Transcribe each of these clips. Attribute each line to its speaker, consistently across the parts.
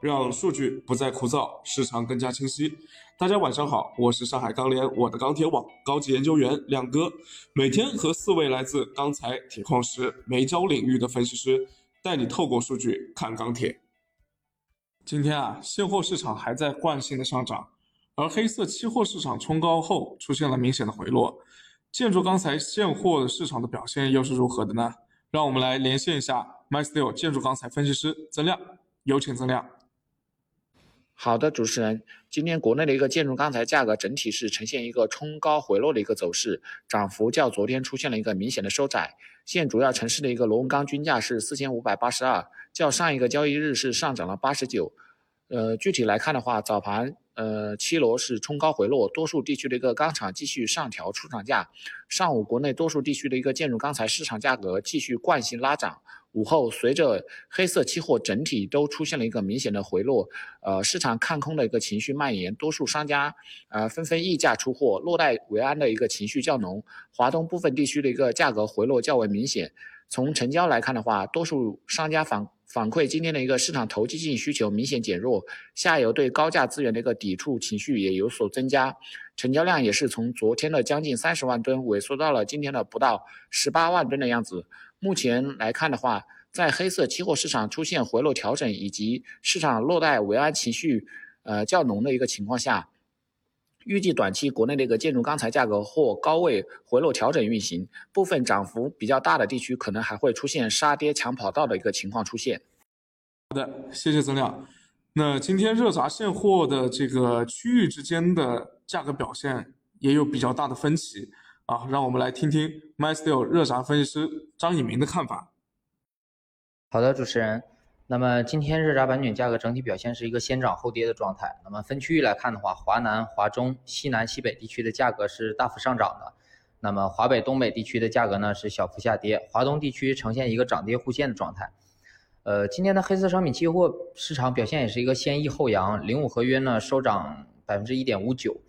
Speaker 1: 让数据不再枯燥，市场更加清晰。大家晚上好，我是上海钢联我的钢铁网高级研究员亮哥，每天和四位来自钢材、铁矿石、煤焦领域的分析师，带你透过数据看钢铁。今天啊，现货市场还在惯性的上涨，而黑色期货市场冲高后出现了明显的回落。建筑钢材现货市场的表现又是如何的呢？让我们来连线一下 MySteel 建筑钢材分析师曾亮，有请曾亮。
Speaker 2: 好的，主持人，今天国内的一个建筑钢材价格整体是呈现一个冲高回落的一个走势，涨幅较昨天出现了一个明显的收窄。现主要城市的一个螺纹钢均价是四千五百八十二，较上一个交易日是上涨了八十九。呃，具体来看的话，早盘。呃，七螺是冲高回落，多数地区的一个钢厂继续上调出厂价。上午国内多数地区的一个建筑钢材市场价格继续惯性拉涨。午后随着黑色期货整体都出现了一个明显的回落，呃，市场看空的一个情绪蔓延，多数商家呃纷纷溢价出货，落袋为安的一个情绪较浓。华东部分地区的一个价格回落较为明显。从成交来看的话，多数商家反。反馈今天的一个市场投机性需求明显减弱，下游对高价资源的一个抵触情绪也有所增加，成交量也是从昨天的将近三十万吨萎缩到了今天的不到十八万吨的样子。目前来看的话，在黑色期货市场出现回落调整以及市场落袋为安情绪呃较浓的一个情况下。预计短期国内的一个建筑钢材价格或高位回落调整运行，部分涨幅比较大的地区可能还会出现杀跌抢跑道的一个情况出现。
Speaker 1: 好的，谢谢曾亮。那今天热轧现货的这个区域之间的价格表现也有比较大的分歧啊，让我们来听听 MySteel 热轧分析师张以明的看法。
Speaker 3: 好的，主持人。那么今天热轧板卷价格整体表现是一个先涨后跌的状态。那么分区域来看的话，华南、华中、西南、西北地区的价格是大幅上涨的。那么华北、东北地区的价格呢是小幅下跌，华东地区呈现一个涨跌互现的状态。呃，今天的黑色商品期货市场表现也是一个先抑后扬，零五合约呢收涨百分之一点五九。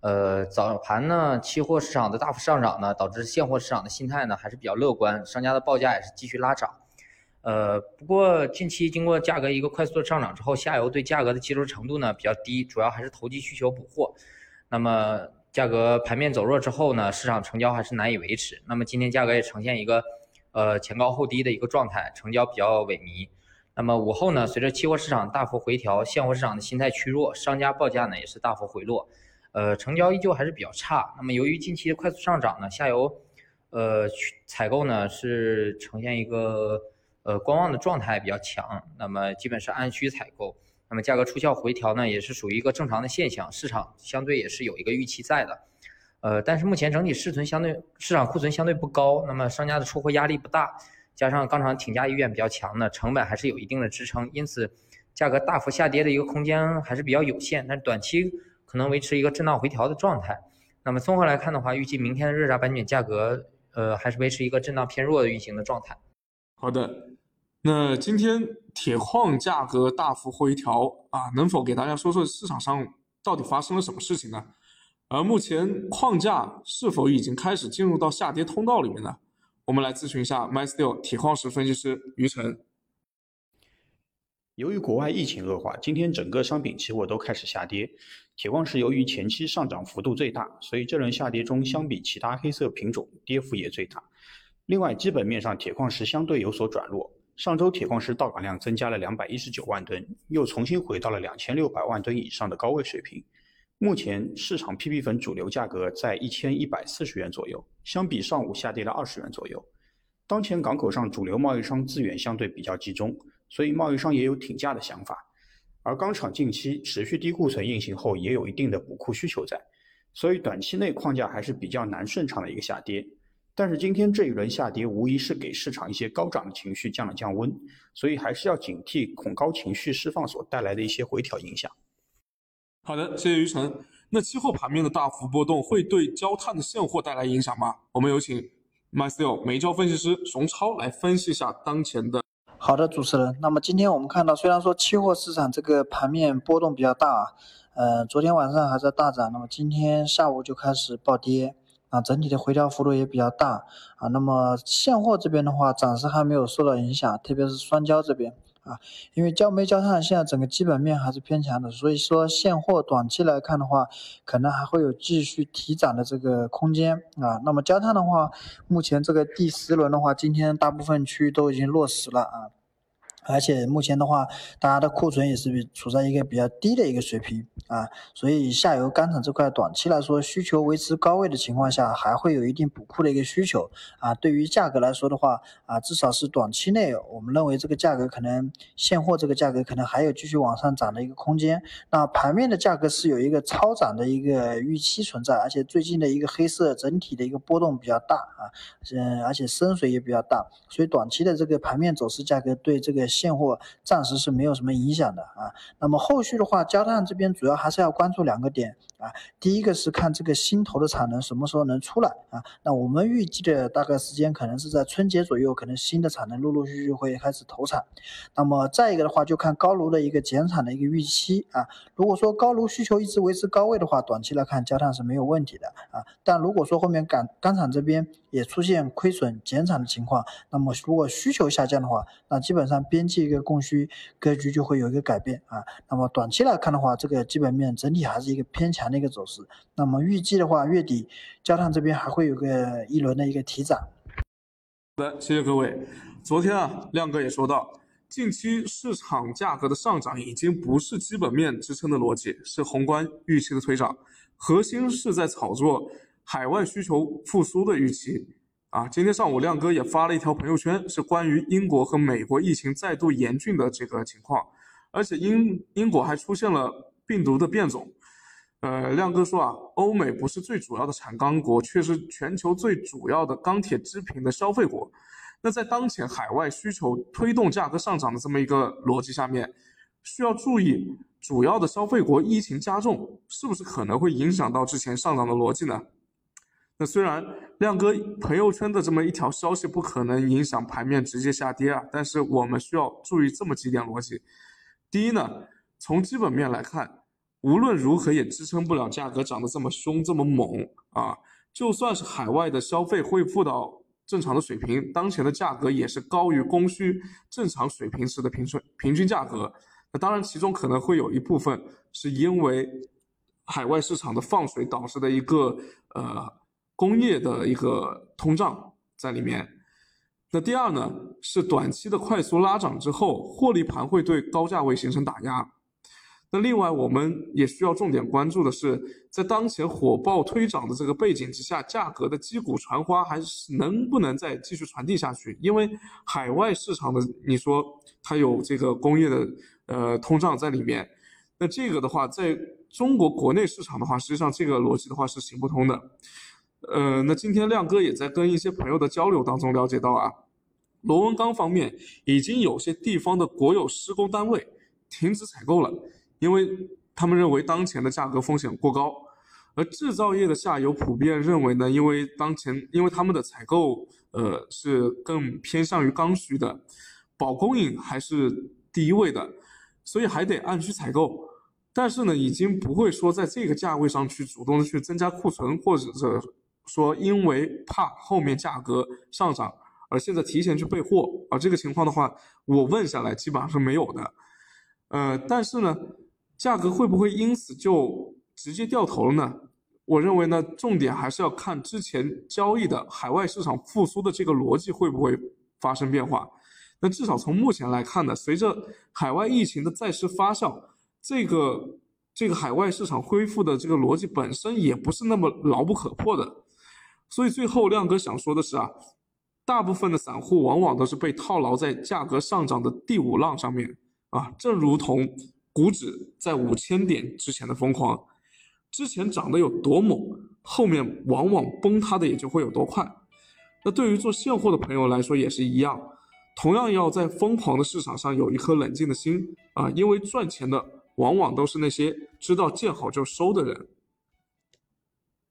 Speaker 3: 呃，早盘呢期货市场的大幅上涨呢，导致现货市场的心态呢还是比较乐观，商家的报价也是继续拉涨。呃，不过近期经过价格一个快速的上涨之后，下游对价格的接受程度呢比较低，主要还是投机需求补货。那么价格盘面走弱之后呢，市场成交还是难以维持。那么今天价格也呈现一个呃前高后低的一个状态，成交比较萎靡。那么午后呢，随着期货市场大幅回调，现货市场的心态趋弱，商家报价呢也是大幅回落，呃，成交依旧还是比较差。那么由于近期的快速上涨呢，下游呃采购呢是呈现一个。呃，观望的状态比较强，那么基本是按需采购，那么价格出效回调呢，也是属于一个正常的现象，市场相对也是有一个预期在的。呃，但是目前整体市存相对市场库存相对不高，那么商家的出货压力不大，加上钢厂挺价意愿比较强的，成本还是有一定的支撑，因此价格大幅下跌的一个空间还是比较有限，但短期可能维持一个震荡回调的状态。那么综合来看的话，预计明天的热轧板卷价格，呃，还是维持一个震荡偏弱的运行的状态。
Speaker 1: 好的。那今天铁矿价格大幅回调啊，能否给大家说说市场上到底发生了什么事情呢？而目前矿价是否已经开始进入到下跌通道里面呢？我们来咨询一下 MySteel 铁矿石分析师于晨。
Speaker 4: 由于国外疫情恶化，今天整个商品期货都开始下跌。铁矿石由于前期上涨幅度最大，所以这轮下跌中相比其他黑色品种跌幅也最大。另外，基本面上铁矿石相对有所转弱。上周铁矿石到港量增加了两百一十九万吨，又重新回到了两千六百万吨以上的高位水平。目前市场 PP 粉主流价格在一千一百四十元左右，相比上午下跌了二十元左右。当前港口上主流贸易商资源相对比较集中，所以贸易商也有挺价的想法。而钢厂近期持续低库存运行后，也有一定的补库需求在，所以短期内矿价还是比较难顺畅的一个下跌。但是今天这一轮下跌，无疑是给市场一些高涨的情绪降了降温，所以还是要警惕恐高情绪释放所带来的一些回调影响。
Speaker 1: 好的，谢谢于晨。那期货盘面的大幅波动会对焦炭的现货带来影响吗？我们有请 MySteel 煤焦分析师熊超来分析一下当前的。
Speaker 5: 好的，主持人。那么今天我们看到，虽然说期货市场这个盘面波动比较大啊，呃，昨天晚上还在大涨，那么今天下午就开始暴跌。啊，整体的回调幅度也比较大啊。那么现货这边的话，暂时还没有受到影响，特别是双焦这边啊，因为焦煤、焦炭现在整个基本面还是偏强的，所以说现货短期来看的话，可能还会有继续提涨的这个空间啊。那么焦炭的话，目前这个第十轮的话，今天大部分区域都已经落实了啊。而且目前的话，大家的库存也是处在一个比较低的一个水平啊，所以下游钢厂这块短期来说需求维持高位的情况下，还会有一定补库的一个需求啊。对于价格来说的话啊，至少是短期内，我们认为这个价格可能现货这个价格可能还有继续往上涨的一个空间。那盘面的价格是有一个超涨的一个预期存在，而且最近的一个黑色整体的一个波动比较大啊，嗯，而且深水也比较大，所以短期的这个盘面走势价格对这个。现货暂时是没有什么影响的啊。那么后续的话，焦炭这边主要还是要关注两个点啊。第一个是看这个新投的产能什么时候能出来啊。那我们预计的大概时间可能是在春节左右，可能新的产能陆陆续续会开始投产。那么再一个的话，就看高炉的一个减产的一个预期啊。如果说高炉需求一直维持高位的话，短期来看焦炭是没有问题的啊。但如果说后面钢钢厂这边也出现亏损减产的情况，那么如果需求下降的话，那基本上边际一个供需格局就会有一个改变啊，那么短期来看的话，这个基本面整体还是一个偏强的一个走势。那么预计的话，月底焦炭这边还会有个一轮的一个提涨。
Speaker 1: 好的，谢谢各位。昨天啊，亮哥也说到，近期市场价格的上涨已经不是基本面支撑的逻辑，是宏观预期的推涨，核心是在炒作海外需求复苏的预期。啊，今天上午亮哥也发了一条朋友圈，是关于英国和美国疫情再度严峻的这个情况，而且英英国还出现了病毒的变种。呃，亮哥说啊，欧美不是最主要的产钢国，却是全球最主要的钢铁制品的消费国。那在当前海外需求推动价格上涨的这么一个逻辑下面，需要注意主要的消费国疫情加重，是不是可能会影响到之前上涨的逻辑呢？那虽然亮哥朋友圈的这么一条消息不可能影响盘面直接下跌啊，但是我们需要注意这么几点逻辑。第一呢，从基本面来看，无论如何也支撑不了价格涨得这么凶这么猛啊。就算是海外的消费恢复到正常的水平，当前的价格也是高于供需正常水平时的平均平均价格。那当然，其中可能会有一部分是因为海外市场的放水导致的一个呃。工业的一个通胀在里面，那第二呢是短期的快速拉涨之后，获利盘会对高价位形成打压。那另外我们也需要重点关注的是，在当前火爆推涨的这个背景之下，价格的击鼓传花还是能不能再继续传递下去？因为海外市场的你说它有这个工业的呃通胀在里面，那这个的话，在中国国内市场的话，实际上这个逻辑的话是行不通的。呃，那今天亮哥也在跟一些朋友的交流当中了解到啊，螺纹钢方面已经有些地方的国有施工单位停止采购了，因为他们认为当前的价格风险过高。而制造业的下游普遍认为呢，因为当前因为他们的采购呃是更偏向于刚需的，保供应还是第一位的，所以还得按需采购。但是呢，已经不会说在这个价位上去主动的去增加库存，或者是。说因为怕后面价格上涨，而现在提前去备货，而这个情况的话，我问下来基本上是没有的。呃，但是呢，价格会不会因此就直接掉头了呢？我认为呢，重点还是要看之前交易的海外市场复苏的这个逻辑会不会发生变化。那至少从目前来看呢，随着海外疫情的再次发酵，这个这个海外市场恢复的这个逻辑本身也不是那么牢不可破的。所以最后亮哥想说的是啊，大部分的散户往往都是被套牢在价格上涨的第五浪上面啊，正如同股指在五千点之前的疯狂，之前涨得有多猛，后面往往崩塌的也就会有多快。那对于做现货的朋友来说也是一样，同样要在疯狂的市场上有一颗冷静的心啊，因为赚钱的往往都是那些知道见好就收的人。